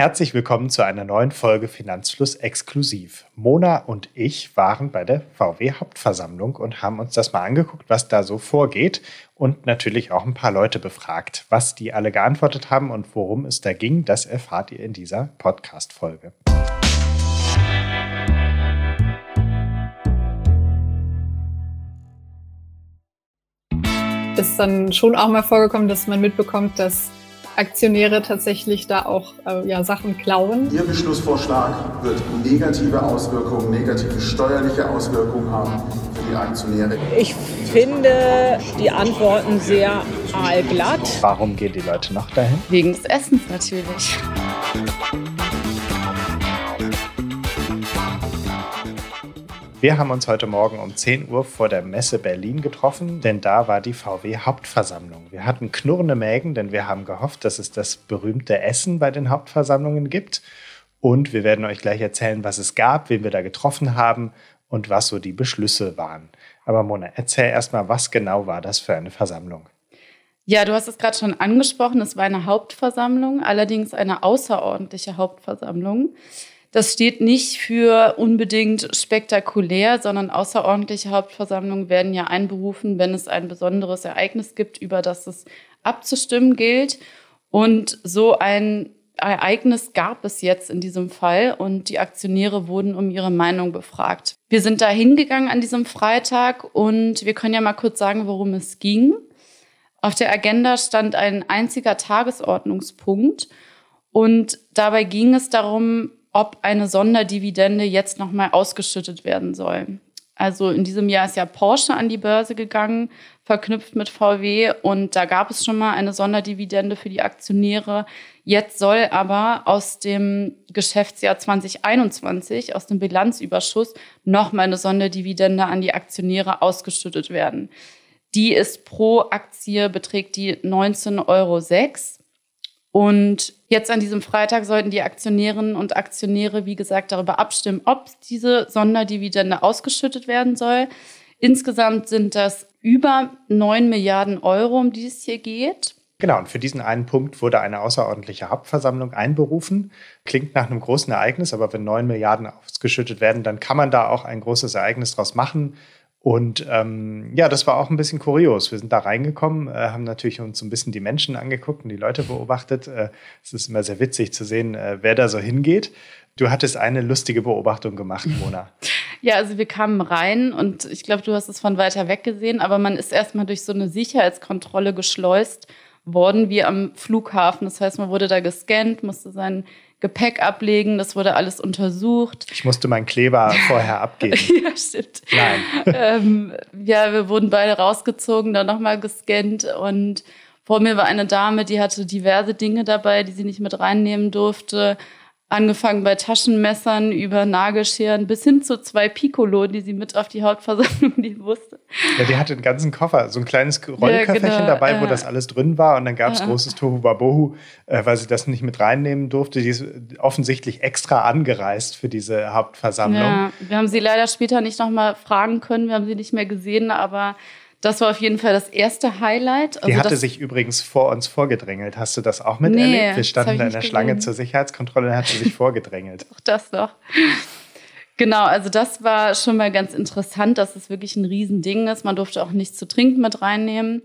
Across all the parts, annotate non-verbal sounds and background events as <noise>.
Herzlich willkommen zu einer neuen Folge Finanzfluss exklusiv. Mona und ich waren bei der VW Hauptversammlung und haben uns das mal angeguckt, was da so vorgeht und natürlich auch ein paar Leute befragt. Was die alle geantwortet haben und worum es da ging, das erfahrt ihr in dieser Podcast-Folge. Ist dann schon auch mal vorgekommen, dass man mitbekommt, dass Aktionäre tatsächlich da auch äh, ja, Sachen klauen. Ihr Beschlussvorschlag wird negative Auswirkungen, negative steuerliche Auswirkungen haben für die Aktionäre. Ich finde die Antworten sehr aalglatt. Warum gehen die Leute noch dahin? Wegen des Essens natürlich. Wir haben uns heute Morgen um 10 Uhr vor der Messe Berlin getroffen, denn da war die VW Hauptversammlung. Wir hatten knurrende Mägen, denn wir haben gehofft, dass es das berühmte Essen bei den Hauptversammlungen gibt. Und wir werden euch gleich erzählen, was es gab, wen wir da getroffen haben und was so die Beschlüsse waren. Aber Mona, erzähl erstmal, was genau war das für eine Versammlung? Ja, du hast es gerade schon angesprochen, es war eine Hauptversammlung, allerdings eine außerordentliche Hauptversammlung. Das steht nicht für unbedingt spektakulär, sondern außerordentliche Hauptversammlungen werden ja einberufen, wenn es ein besonderes Ereignis gibt, über das es abzustimmen gilt. Und so ein Ereignis gab es jetzt in diesem Fall und die Aktionäre wurden um ihre Meinung befragt. Wir sind da hingegangen an diesem Freitag und wir können ja mal kurz sagen, worum es ging. Auf der Agenda stand ein einziger Tagesordnungspunkt und dabei ging es darum, ob eine Sonderdividende jetzt nochmal ausgeschüttet werden soll. Also in diesem Jahr ist ja Porsche an die Börse gegangen, verknüpft mit VW und da gab es schon mal eine Sonderdividende für die Aktionäre. Jetzt soll aber aus dem Geschäftsjahr 2021, aus dem Bilanzüberschuss, nochmal eine Sonderdividende an die Aktionäre ausgeschüttet werden. Die ist pro Aktie beträgt die 19,06 Euro. Und jetzt an diesem Freitag sollten die Aktionärinnen und Aktionäre, wie gesagt, darüber abstimmen, ob diese Sonderdividende ausgeschüttet werden soll. Insgesamt sind das über 9 Milliarden Euro, um die es hier geht. Genau, und für diesen einen Punkt wurde eine außerordentliche Hauptversammlung einberufen. Klingt nach einem großen Ereignis, aber wenn 9 Milliarden ausgeschüttet werden, dann kann man da auch ein großes Ereignis draus machen. Und ähm, ja, das war auch ein bisschen kurios. Wir sind da reingekommen, äh, haben natürlich uns ein bisschen die Menschen angeguckt und die Leute beobachtet. Äh, es ist immer sehr witzig zu sehen, äh, wer da so hingeht. Du hattest eine lustige Beobachtung gemacht, Mona. <laughs> Ja, also wir kamen rein und ich glaube, du hast es von weiter weg gesehen, aber man ist erstmal durch so eine Sicherheitskontrolle geschleust worden, wie am Flughafen. Das heißt, man wurde da gescannt, musste sein Gepäck ablegen, das wurde alles untersucht. Ich musste meinen Kleber <laughs> vorher abgeben. ja, stimmt. Nein. ähm, ja, wir wurden beide rausgezogen, dann nochmal gescannt und vor mir war eine Dame, die hatte diverse Dinge dabei, die sie nicht mit reinnehmen durfte. Angefangen bei Taschenmessern über Nagelscheren bis hin zu zwei Piccolo, die sie mit auf die Hauptversammlung nehmen musste. <laughs> Ja, die hatte einen ganzen Koffer, so ein kleines Rollköfferchen ja, genau, dabei, äh, wo das alles drin war. Und dann gab es äh, großes Tohu Wabohu, äh, weil sie das nicht mit reinnehmen durfte. Die ist offensichtlich extra angereist für diese Hauptversammlung. Ja, wir haben sie leider später nicht nochmal fragen können. Wir haben sie nicht mehr gesehen, aber das war auf jeden Fall das erste Highlight. Also die hatte sich übrigens vor uns vorgedrängelt. Hast du das auch miterlebt? Nee, Wir standen in der Schlange zur Sicherheitskontrolle und hat sie sich <laughs> vorgedrängelt. Auch das noch. Genau, also das war schon mal ganz interessant, dass es wirklich ein Riesending ist. Man durfte auch nichts zu trinken mit reinnehmen.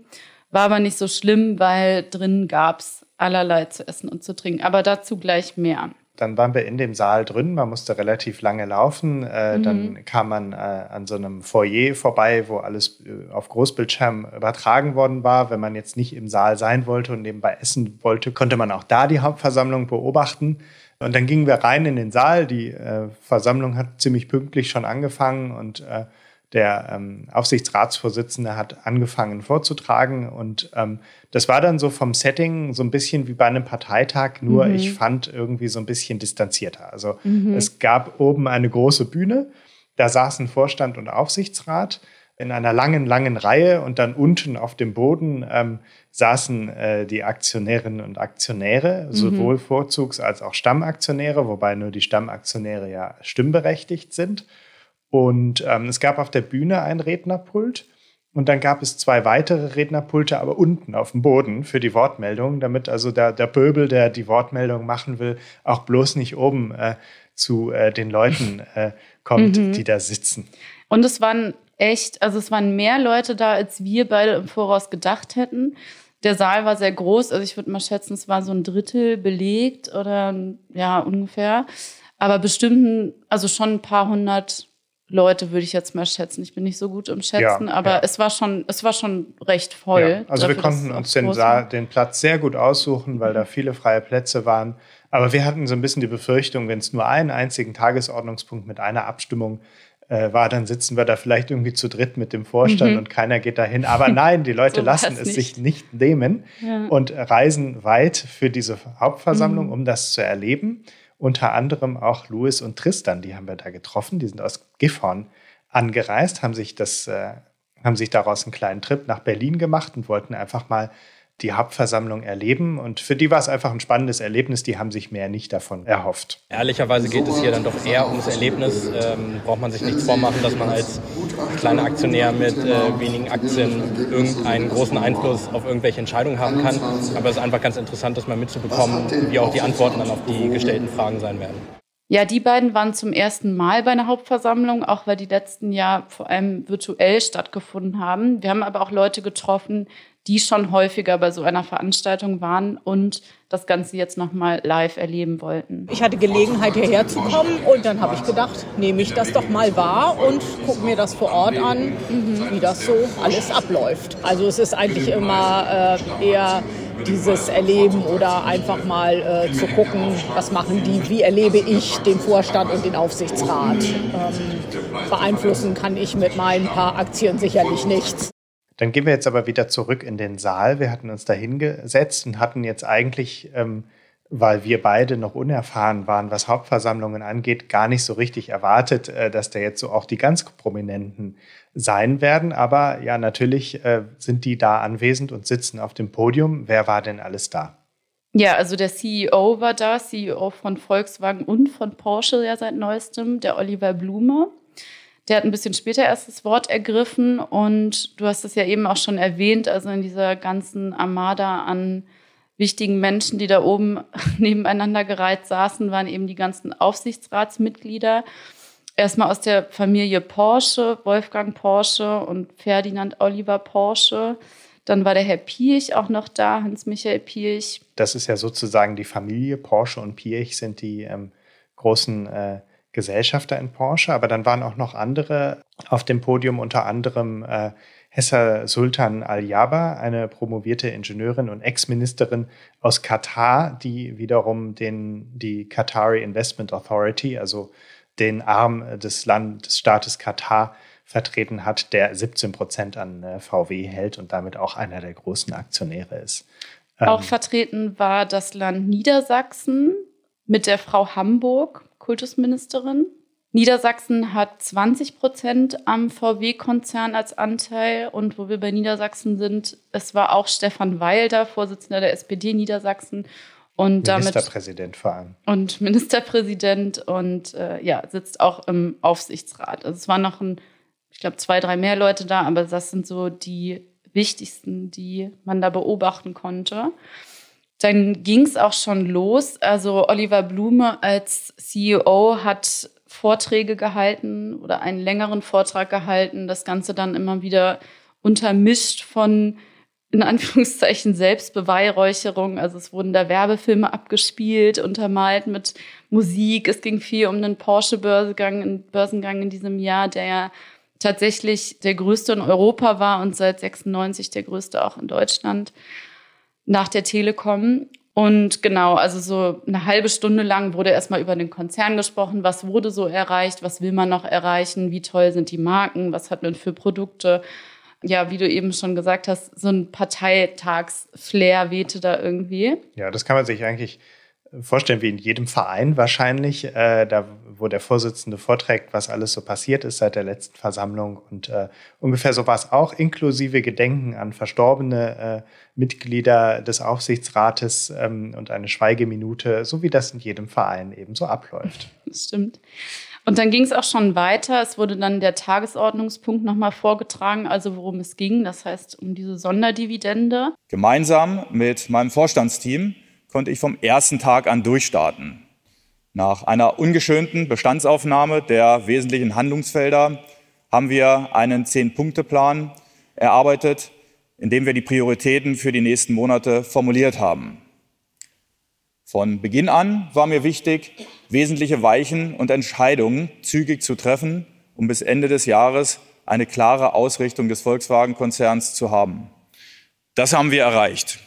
War aber nicht so schlimm, weil drin gab es allerlei zu essen und zu trinken. Aber dazu gleich mehr. Dann waren wir in dem Saal drin, man musste relativ lange laufen. Äh, mhm. Dann kam man äh, an so einem Foyer vorbei, wo alles äh, auf Großbildschirm übertragen worden war. Wenn man jetzt nicht im Saal sein wollte und nebenbei essen wollte, konnte man auch da die Hauptversammlung beobachten. Und dann gingen wir rein in den Saal. Die äh, Versammlung hat ziemlich pünktlich schon angefangen und äh, der ähm, Aufsichtsratsvorsitzende hat angefangen vorzutragen und ähm, das war dann so vom Setting so ein bisschen wie bei einem Parteitag, nur mhm. ich fand irgendwie so ein bisschen distanzierter. Also mhm. es gab oben eine große Bühne, da saßen Vorstand und Aufsichtsrat in einer langen, langen Reihe und dann unten auf dem Boden ähm, saßen äh, die Aktionärinnen und Aktionäre, mhm. sowohl Vorzugs- als auch Stammaktionäre, wobei nur die Stammaktionäre ja stimmberechtigt sind. Und ähm, es gab auf der Bühne ein Rednerpult Und dann gab es zwei weitere Rednerpulte, aber unten auf dem Boden für die Wortmeldung, damit also der, der Böbel, der die Wortmeldung machen will, auch bloß nicht oben äh, zu äh, den Leuten äh, kommt, mhm. die da sitzen. Und es waren echt, also es waren mehr Leute da, als wir beide im Voraus gedacht hätten. Der Saal war sehr groß, also ich würde mal schätzen, es war so ein Drittel belegt oder ja, ungefähr. Aber bestimmt, also schon ein paar hundert Leute, würde ich jetzt mal schätzen. Ich bin nicht so gut im Schätzen, ja, aber ja. es war schon, es war schon recht voll. Ja, also dafür, wir konnten uns den, Saal, den Platz sehr gut aussuchen, weil da viele freie Plätze waren. Aber wir hatten so ein bisschen die Befürchtung, wenn es nur einen einzigen Tagesordnungspunkt mit einer Abstimmung äh, war, dann sitzen wir da vielleicht irgendwie zu dritt mit dem Vorstand mhm. und keiner geht dahin. Aber nein, die Leute <laughs> so lassen es nicht. sich nicht nehmen und reisen weit für diese Hauptversammlung, mhm. um das zu erleben unter anderem auch Louis und Tristan, die haben wir da getroffen. Die sind aus Gifhorn angereist, haben sich, das, äh, haben sich daraus einen kleinen Trip nach Berlin gemacht und wollten einfach mal die Hauptversammlung erleben. Und für die war es einfach ein spannendes Erlebnis. Die haben sich mehr nicht davon erhofft. Ehrlicherweise geht es hier dann doch eher ums Erlebnis. Ähm, braucht man sich nichts vormachen, dass man als kleiner Aktionär mit äh, wenigen Aktien irgendeinen großen Einfluss auf irgendwelche Entscheidungen haben kann. Aber es ist einfach ganz interessant, das mal mitzubekommen, wie auch die Antworten dann auf die gestellten Fragen sein werden. Ja, die beiden waren zum ersten Mal bei einer Hauptversammlung, auch weil die letzten Jahr vor allem virtuell stattgefunden haben. Wir haben aber auch Leute getroffen, die schon häufiger bei so einer Veranstaltung waren und das Ganze jetzt nochmal live erleben wollten. Ich hatte Gelegenheit, hierher zu kommen und dann habe ich gedacht, nehme ich das doch mal wahr und gucke mir das vor Ort an, wie das so alles abläuft. Also es ist eigentlich immer äh, eher dieses Erleben oder einfach mal äh, zu gucken, was machen die, wie erlebe ich den Vorstand und den Aufsichtsrat. Ähm, beeinflussen kann ich mit meinen paar Aktien sicherlich nichts. Dann gehen wir jetzt aber wieder zurück in den Saal. Wir hatten uns da hingesetzt und hatten jetzt eigentlich, ähm, weil wir beide noch unerfahren waren, was Hauptversammlungen angeht, gar nicht so richtig erwartet, äh, dass da jetzt so auch die ganz Prominenten sein werden. Aber ja, natürlich äh, sind die da anwesend und sitzen auf dem Podium. Wer war denn alles da? Ja, also der CEO war da, CEO von Volkswagen und von Porsche ja seit neuestem, der Oliver Blume. Der hat ein bisschen später erst das Wort ergriffen und du hast es ja eben auch schon erwähnt, also in dieser ganzen Armada an wichtigen Menschen, die da oben <laughs> nebeneinander gereiht saßen, waren eben die ganzen Aufsichtsratsmitglieder. Erstmal aus der Familie Porsche, Wolfgang Porsche und Ferdinand Oliver Porsche. Dann war der Herr Piech auch noch da, Hans-Michael Piech. Das ist ja sozusagen die Familie. Porsche und Piech sind die ähm, großen äh, Gesellschafter in Porsche, aber dann waren auch noch andere auf dem Podium, unter anderem äh, Hessa Sultan Al-Yaba, eine promovierte Ingenieurin und Ex-Ministerin aus Katar, die wiederum den, die Qatari Investment Authority, also den Arm des, Land, des Staates Katar, vertreten hat, der 17 Prozent an äh, VW hält und damit auch einer der großen Aktionäre ist. Auch ähm, vertreten war das Land Niedersachsen mit der Frau Hamburg, Kultusministerin. Niedersachsen hat 20 Prozent am VW-Konzern als Anteil. Und wo wir bei Niedersachsen sind, es war auch Stefan Weil da, Vorsitzender der SPD Niedersachsen. Und Ministerpräsident vor allem. Und Ministerpräsident und äh, ja, sitzt auch im Aufsichtsrat. Also es waren noch ein, ich glaube, zwei, drei mehr Leute da, aber das sind so die wichtigsten, die man da beobachten konnte. Dann ging es auch schon los. Also Oliver Blume als CEO hat Vorträge gehalten oder einen längeren Vortrag gehalten. Das Ganze dann immer wieder untermischt von in Anführungszeichen Selbstbeweihräucherung. Also es wurden da Werbefilme abgespielt, untermalt mit Musik. Es ging viel um den Porsche-Börsengang Börsengang in diesem Jahr, der ja tatsächlich der größte in Europa war und seit 96 der größte auch in Deutschland nach der Telekom. Und genau, also so eine halbe Stunde lang wurde erstmal über den Konzern gesprochen, was wurde so erreicht, was will man noch erreichen, wie toll sind die Marken, was hat man für Produkte. Ja, wie du eben schon gesagt hast, so ein Parteitags-Flair wehte da irgendwie. Ja, das kann man sich eigentlich vorstellen, wie in jedem Verein wahrscheinlich, äh, da wo der Vorsitzende vorträgt, was alles so passiert ist seit der letzten Versammlung. Und äh, ungefähr so war es auch, inklusive Gedenken an verstorbene äh, Mitglieder des Aufsichtsrates ähm, und eine Schweigeminute, so wie das in jedem Verein eben so abläuft. Das stimmt. Und dann ging es auch schon weiter. Es wurde dann der Tagesordnungspunkt nochmal vorgetragen, also worum es ging. Das heißt um diese Sonderdividende. Gemeinsam mit meinem Vorstandsteam konnte ich vom ersten Tag an durchstarten. Nach einer ungeschönten Bestandsaufnahme der wesentlichen Handlungsfelder haben wir einen Zehn-Punkte-Plan erarbeitet, in dem wir die Prioritäten für die nächsten Monate formuliert haben. Von Beginn an war mir wichtig, wesentliche Weichen und Entscheidungen zügig zu treffen, um bis Ende des Jahres eine klare Ausrichtung des Volkswagen-Konzerns zu haben. Das haben wir erreicht.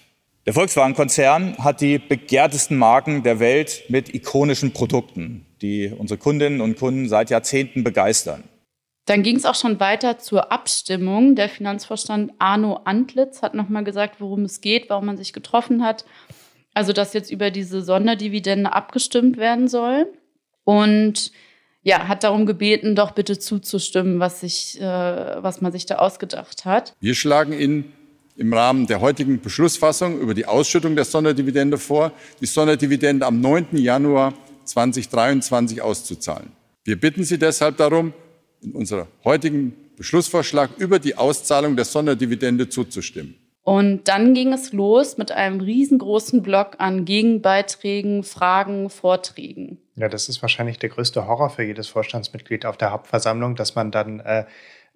Der Volkswagen-Konzern hat die begehrtesten Marken der Welt mit ikonischen Produkten, die unsere Kundinnen und Kunden seit Jahrzehnten begeistern. Dann ging es auch schon weiter zur Abstimmung. Der Finanzvorstand Arno Antlitz hat nochmal gesagt, worum es geht, warum man sich getroffen hat also, dass jetzt über diese Sonderdividende abgestimmt werden soll. Und ja, hat darum gebeten, doch bitte zuzustimmen, was, sich, äh, was man sich da ausgedacht hat. Wir schlagen Ihnen im Rahmen der heutigen Beschlussfassung über die Ausschüttung der Sonderdividende vor, die Sonderdividende am 9. Januar 2023 auszuzahlen. Wir bitten Sie deshalb darum, in unserer heutigen Beschlussvorschlag über die Auszahlung der Sonderdividende zuzustimmen. Und dann ging es los mit einem riesengroßen Block an Gegenbeiträgen, Fragen, Vorträgen. Ja, das ist wahrscheinlich der größte Horror für jedes Vorstandsmitglied auf der Hauptversammlung, dass man dann äh,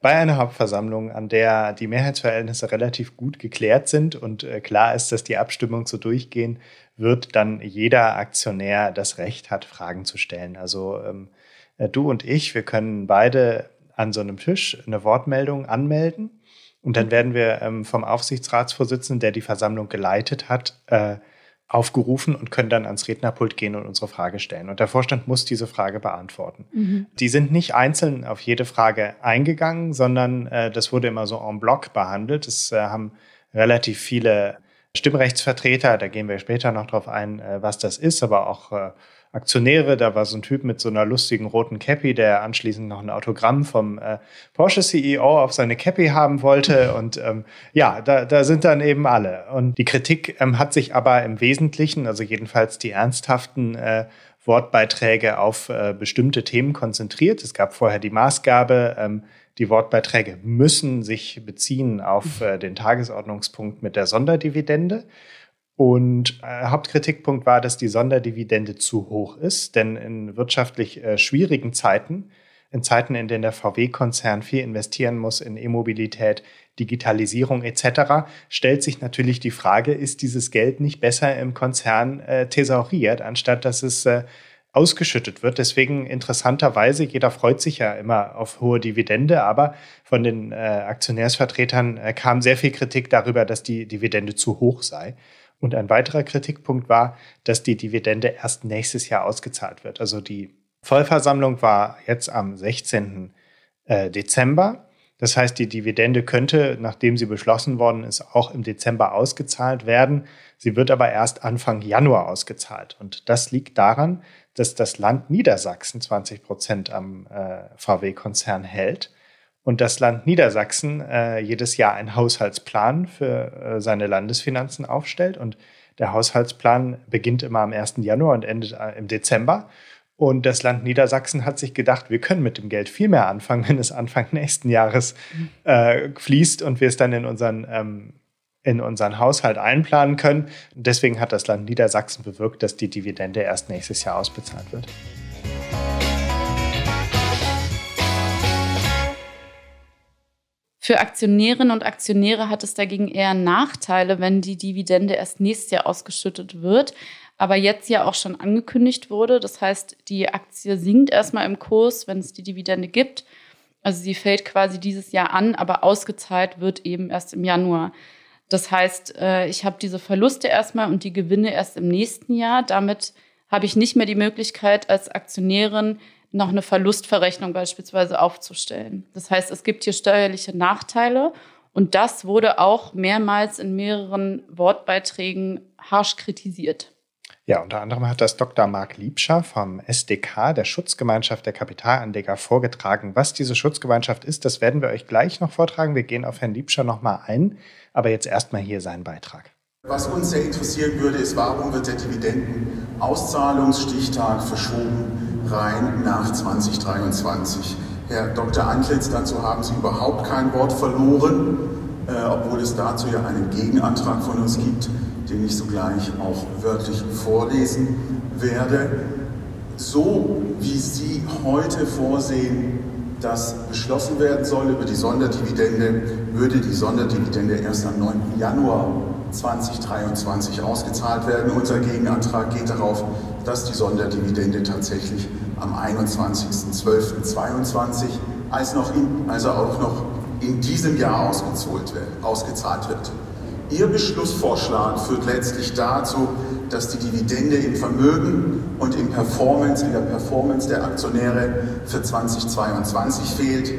bei einer Hauptversammlung, an der die Mehrheitsverhältnisse relativ gut geklärt sind und äh, klar ist, dass die Abstimmung so durchgehen wird, dann jeder Aktionär das Recht hat, Fragen zu stellen. Also ähm, äh, du und ich, wir können beide an so einem Tisch eine Wortmeldung anmelden und dann werden wir ähm, vom Aufsichtsratsvorsitzenden, der die Versammlung geleitet hat, äh, aufgerufen und können dann ans Rednerpult gehen und unsere Frage stellen. Und der Vorstand muss diese Frage beantworten. Mhm. Die sind nicht einzeln auf jede Frage eingegangen, sondern äh, das wurde immer so en bloc behandelt. Es äh, haben relativ viele Stimmrechtsvertreter, da gehen wir später noch drauf ein, äh, was das ist, aber auch äh, Aktionäre. Da war so ein Typ mit so einer lustigen roten Cappy, der anschließend noch ein Autogramm vom äh, Porsche CEO auf seine Cappy haben wollte. <laughs> Und ähm, ja, da, da sind dann eben alle. Und die Kritik ähm, hat sich aber im Wesentlichen, also jedenfalls die ernsthaften äh, Wortbeiträge auf äh, bestimmte Themen konzentriert. Es gab vorher die Maßgabe, ähm, die Wortbeiträge müssen sich beziehen auf äh, den Tagesordnungspunkt mit der Sonderdividende. Und äh, Hauptkritikpunkt war, dass die Sonderdividende zu hoch ist, denn in wirtschaftlich äh, schwierigen Zeiten, in Zeiten, in denen der VW-Konzern viel investieren muss in E-Mobilität, Digitalisierung etc., stellt sich natürlich die Frage, ist dieses Geld nicht besser im Konzern äh, thesauriert, anstatt dass es äh, ausgeschüttet wird. Deswegen interessanterweise, jeder freut sich ja immer auf hohe Dividende, aber von den äh, Aktionärsvertretern äh, kam sehr viel Kritik darüber, dass die Dividende zu hoch sei. Und ein weiterer Kritikpunkt war, dass die Dividende erst nächstes Jahr ausgezahlt wird. Also die Vollversammlung war jetzt am 16. Äh, Dezember. Das heißt, die Dividende könnte, nachdem sie beschlossen worden ist, auch im Dezember ausgezahlt werden. Sie wird aber erst Anfang Januar ausgezahlt. Und das liegt daran, dass das Land Niedersachsen 20 Prozent am äh, VW-Konzern hält und das Land Niedersachsen äh, jedes Jahr einen Haushaltsplan für äh, seine Landesfinanzen aufstellt. Und der Haushaltsplan beginnt immer am 1. Januar und endet äh, im Dezember. Und das Land Niedersachsen hat sich gedacht, wir können mit dem Geld viel mehr anfangen, wenn es Anfang <laughs> nächsten Jahres äh, fließt und wir es dann in unseren, ähm, in unseren Haushalt einplanen können. Und deswegen hat das Land Niedersachsen bewirkt, dass die Dividende erst nächstes Jahr ausbezahlt wird. Für Aktionärinnen und Aktionäre hat es dagegen eher Nachteile, wenn die Dividende erst nächstes Jahr ausgeschüttet wird, aber jetzt ja auch schon angekündigt wurde. Das heißt, die Aktie sinkt erstmal im Kurs, wenn es die Dividende gibt. Also sie fällt quasi dieses Jahr an, aber ausgezahlt wird eben erst im Januar. Das heißt, äh, ich habe diese Verluste erstmal und die Gewinne erst im nächsten Jahr. Damit habe ich nicht mehr die Möglichkeit, als Aktionärin noch eine Verlustverrechnung beispielsweise aufzustellen. Das heißt, es gibt hier steuerliche Nachteile und das wurde auch mehrmals in mehreren Wortbeiträgen harsch kritisiert. Ja, unter anderem hat das Dr. Marc Liebscher vom SDK, der Schutzgemeinschaft der Kapitalanleger, vorgetragen. Was diese Schutzgemeinschaft ist, das werden wir euch gleich noch vortragen. Wir gehen auf Herrn Liebscher nochmal ein, aber jetzt erstmal hier sein Beitrag. Was uns sehr interessieren würde, ist, warum wird der Dividendenauszahlungsstichtag verschoben rein nach 2023. Herr Dr. Antlitz, dazu haben Sie überhaupt kein Wort verloren, äh, obwohl es dazu ja einen Gegenantrag von uns gibt, den ich sogleich auch wörtlich vorlesen werde. So wie Sie heute vorsehen, dass beschlossen werden soll über die Sonderdividende, würde die Sonderdividende erst am 9. Januar 2023 ausgezahlt werden. Unser Gegenantrag geht darauf, dass die Sonderdividende tatsächlich am 21.12.22 als also auch noch in diesem Jahr ausgezahlt wird. Ihr Beschlussvorschlag führt letztlich dazu, dass die Dividende im Vermögen und im Performance, in der Performance der Aktionäre für 2022 fehlt.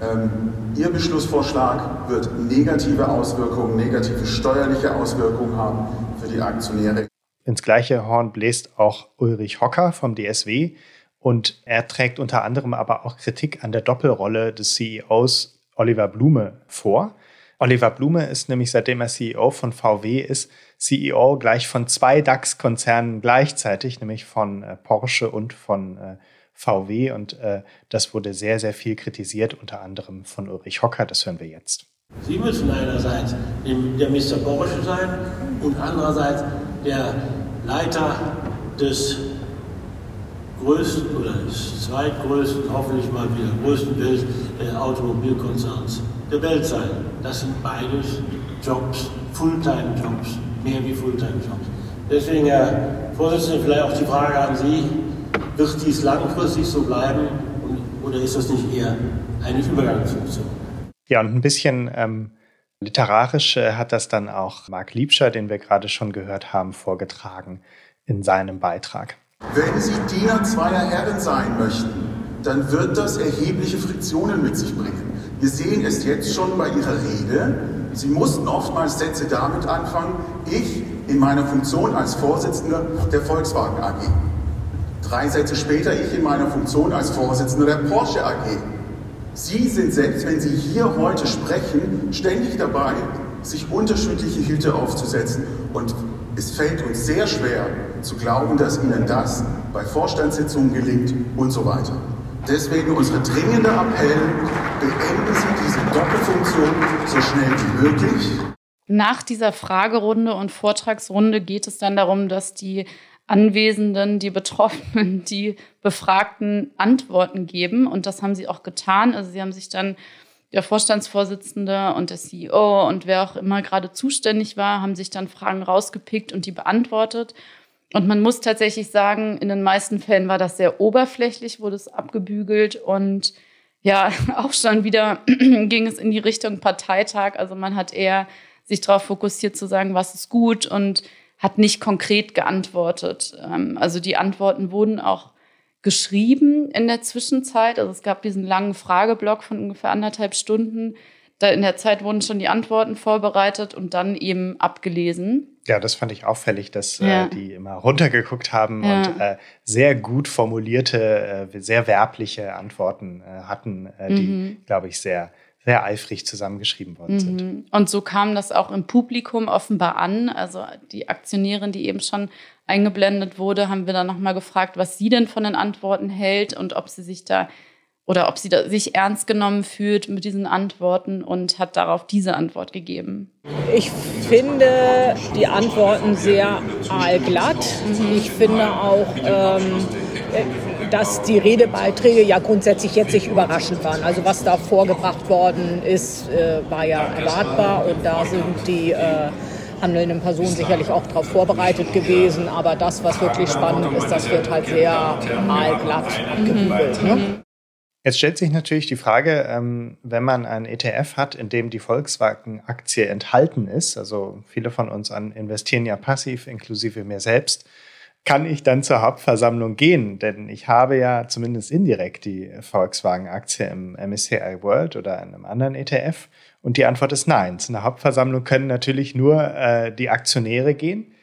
Ähm, Ihr Beschlussvorschlag wird negative Auswirkungen, negative steuerliche Auswirkungen haben für die Aktionäre. Ins gleiche Horn bläst auch Ulrich Hocker vom DSW und er trägt unter anderem aber auch Kritik an der Doppelrolle des CEOs Oliver Blume vor. Oliver Blume ist nämlich, seitdem er CEO von VW ist, CEO gleich von zwei DAX-Konzernen gleichzeitig, nämlich von äh, Porsche und von äh, VW. Und äh, das wurde sehr, sehr viel kritisiert, unter anderem von Ulrich Hocker. Das hören wir jetzt. Sie müssen einerseits der Mr. Porsche sein und andererseits der Leiter des größten oder des zweitgrößten, hoffentlich mal wieder größten Welt, äh, Automobilkonzerns der Welt sein. Das sind beides Jobs, Fulltime-Jobs, mehr wie Fulltime-Jobs. Deswegen, Herr Vorsitzender, vielleicht auch die Frage an Sie, wird dies langfristig so bleiben oder ist das nicht eher eine Übergangsfunktion? Ja, und ein bisschen ähm, literarisch äh, hat das dann auch Marc Liebscher, den wir gerade schon gehört haben, vorgetragen in seinem Beitrag. Wenn Sie Diener zweier Herren sein möchten, dann wird das erhebliche Friktionen mit sich bringen. Wir sehen es jetzt schon bei Ihrer Rede. Sie mussten oftmals Sätze damit anfangen, ich in meiner Funktion als Vorsitzender der Volkswagen AG. Drei Sätze später, ich in meiner Funktion als Vorsitzender der Porsche AG. Sie sind selbst, wenn Sie hier heute sprechen, ständig dabei, sich unterschiedliche Hüte aufzusetzen. Und es fällt uns sehr schwer zu glauben, dass Ihnen das bei Vorstandssitzungen gelingt und so weiter. Deswegen unsere dringende Appell, beenden Sie diese Doppelfunktion so schnell wie möglich. Nach dieser Fragerunde und Vortragsrunde geht es dann darum, dass die Anwesenden, die Betroffenen, <laughs> die Befragten Antworten geben. Und das haben sie auch getan. Also sie haben sich dann der Vorstandsvorsitzende und der CEO und wer auch immer gerade zuständig war, haben sich dann Fragen rausgepickt und die beantwortet. Und man muss tatsächlich sagen, in den meisten Fällen war das sehr oberflächlich, wurde es abgebügelt und ja, <laughs> auch schon wieder <clears throat> ging es in die Richtung Parteitag. Also man hat eher sich darauf fokussiert zu sagen, was ist gut und hat nicht konkret geantwortet. Ähm, also die Antworten wurden auch geschrieben in der Zwischenzeit. Also es gab diesen langen Frageblock von ungefähr anderthalb Stunden, da in der Zeit wurden schon die Antworten vorbereitet und dann eben abgelesen. Ja, das fand ich auffällig, dass äh, ja. äh, die immer runtergeguckt haben ja. und äh, sehr gut formulierte, äh, sehr werbliche Antworten äh, hatten, äh, die, mhm. glaube ich, sehr sehr eifrig zusammengeschrieben worden mhm. sind. Und so kam das auch im Publikum offenbar an. Also die Aktionärin, die eben schon eingeblendet wurde, haben wir dann nochmal gefragt, was sie denn von den Antworten hält und ob sie sich da oder ob sie sich ernst genommen fühlt mit diesen Antworten und hat darauf diese Antwort gegeben. Ich finde die Antworten sehr aalglatt. Mhm. Ich finde auch, ähm, dass die Redebeiträge ja grundsätzlich jetzt nicht überraschend waren. Also was da vorgebracht worden ist, äh, war ja erwartbar und da sind die äh, handelnden Personen sicherlich auch darauf vorbereitet gewesen. Aber das, was wirklich spannend ist, das wird halt sehr aalglatt abgebügelt. Ne? Jetzt stellt sich natürlich die Frage, ähm, wenn man einen ETF hat, in dem die Volkswagen-Aktie enthalten ist, also viele von uns investieren ja passiv, inklusive mir selbst, kann ich dann zur Hauptversammlung gehen? Denn ich habe ja zumindest indirekt die Volkswagen-Aktie im MSCI World oder in einem anderen ETF. Und die Antwort ist nein. Zu einer Hauptversammlung können natürlich nur äh, die Aktionäre gehen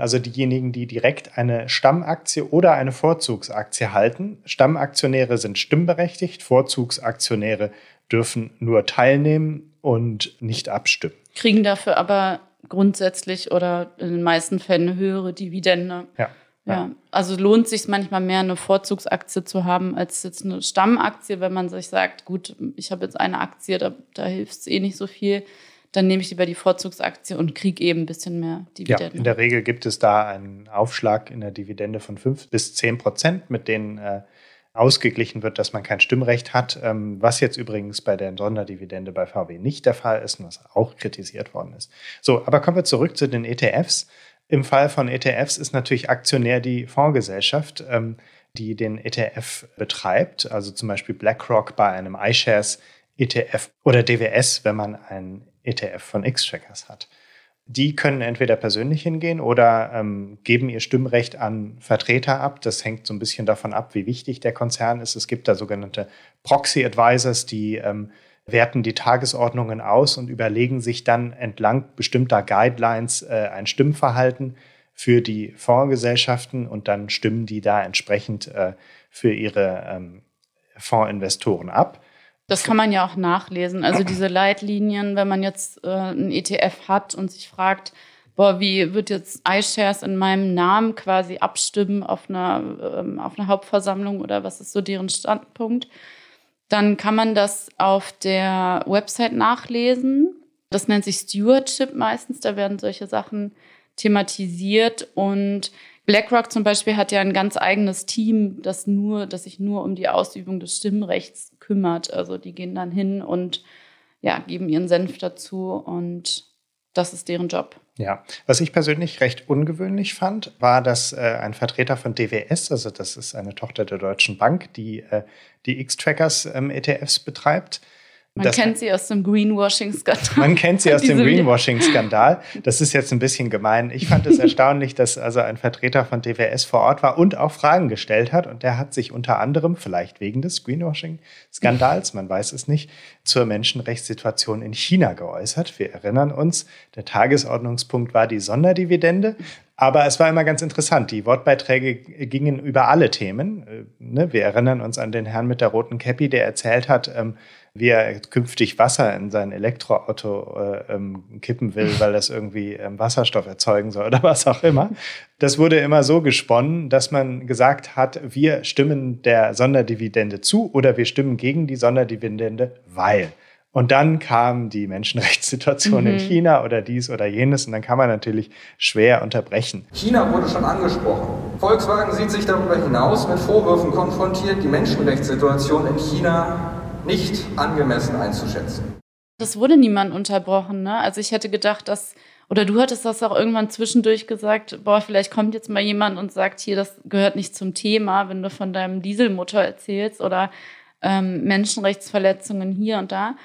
also diejenigen, die direkt eine Stammaktie oder eine Vorzugsaktie halten. Stammaktionäre sind stimmberechtigt, Vorzugsaktionäre dürfen nur teilnehmen und nicht abstimmen. Kriegen dafür aber grundsätzlich oder in den meisten Fällen eine höhere Dividende. Ja. Ja, also lohnt sich manchmal mehr, eine Vorzugsaktie zu haben, als jetzt eine Stammaktie, wenn man sich sagt, gut, ich habe jetzt eine Aktie, da, da hilft es eh nicht so viel. Dann nehme ich lieber die Vorzugsaktie und kriege eben ein bisschen mehr Dividende. Ja, in der Regel gibt es da einen Aufschlag in der Dividende von 5 bis 10 Prozent, mit denen äh, ausgeglichen wird, dass man kein Stimmrecht hat, ähm, was jetzt übrigens bei der Sonderdividende bei VW nicht der Fall ist und was auch kritisiert worden ist. So, aber kommen wir zurück zu den ETFs. Im Fall von ETFs ist natürlich Aktionär die Fondsgesellschaft, ähm, die den ETF betreibt, also zum Beispiel BlackRock bei einem iShares ETF oder DWS, wenn man einen ETF von X-Trackers hat. Die können entweder persönlich hingehen oder ähm, geben ihr Stimmrecht an Vertreter ab. Das hängt so ein bisschen davon ab, wie wichtig der Konzern ist. Es gibt da sogenannte Proxy Advisors, die ähm, werten die Tagesordnungen aus und überlegen sich dann entlang bestimmter Guidelines äh, ein Stimmverhalten für die Fondsgesellschaften und dann stimmen die da entsprechend äh, für ihre ähm, Fondsinvestoren ab. Das kann man ja auch nachlesen. Also diese Leitlinien, wenn man jetzt äh, einen ETF hat und sich fragt, boah, wie wird jetzt iShares in meinem Namen quasi abstimmen auf einer, ähm, auf einer Hauptversammlung oder was ist so deren Standpunkt? dann kann man das auf der Website nachlesen. Das nennt sich Stewardship meistens. Da werden solche Sachen thematisiert. Und BlackRock zum Beispiel hat ja ein ganz eigenes Team, das nur, das sich nur um die Ausübung des Stimmrechts kümmert. Also die gehen dann hin und ja, geben ihren Senf dazu und das ist deren Job. Ja, was ich persönlich recht ungewöhnlich fand, war, dass äh, ein Vertreter von DWS, also das ist eine Tochter der Deutschen Bank, die äh, die X-Trackers ähm, ETFs betreibt, man das, kennt sie aus dem Greenwashing-Skandal. Man kennt sie aus dem Greenwashing-Skandal. Das ist jetzt ein bisschen gemein. Ich fand es <laughs> erstaunlich, dass also ein Vertreter von DWS vor Ort war und auch Fragen gestellt hat. Und der hat sich unter anderem, vielleicht wegen des Greenwashing-Skandals, man weiß es nicht, zur Menschenrechtssituation in China geäußert. Wir erinnern uns, der Tagesordnungspunkt war die Sonderdividende. Aber es war immer ganz interessant. Die Wortbeiträge gingen über alle Themen. Äh, ne, wir erinnern uns an den Herrn mit der roten Cappy, der erzählt hat, ähm, wie er künftig Wasser in sein Elektroauto äh, ähm, kippen will, weil das irgendwie ähm, Wasserstoff erzeugen soll oder <laughs> was auch immer. Das wurde immer so gesponnen, dass man gesagt hat, wir stimmen der Sonderdividende zu oder wir stimmen gegen die Sonderdividende, weil. Und dann kam die Menschenrechtssituation mhm. in China oder dies oder jenes und dann kann man natürlich schwer unterbrechen. China wurde schon angesprochen. Volkswagen sieht sich darüber hinaus mit Vorwürfen konfrontiert, die Menschenrechtssituation in China nicht angemessen einzuschätzen. Das wurde niemand unterbrochen. Ne? Also ich hätte gedacht, dass, oder du hattest das auch irgendwann zwischendurch gesagt, boah, vielleicht kommt jetzt mal jemand und sagt, hier, das gehört nicht zum Thema, wenn du von deinem Dieselmotor erzählst oder ähm, Menschenrechtsverletzungen hier und da.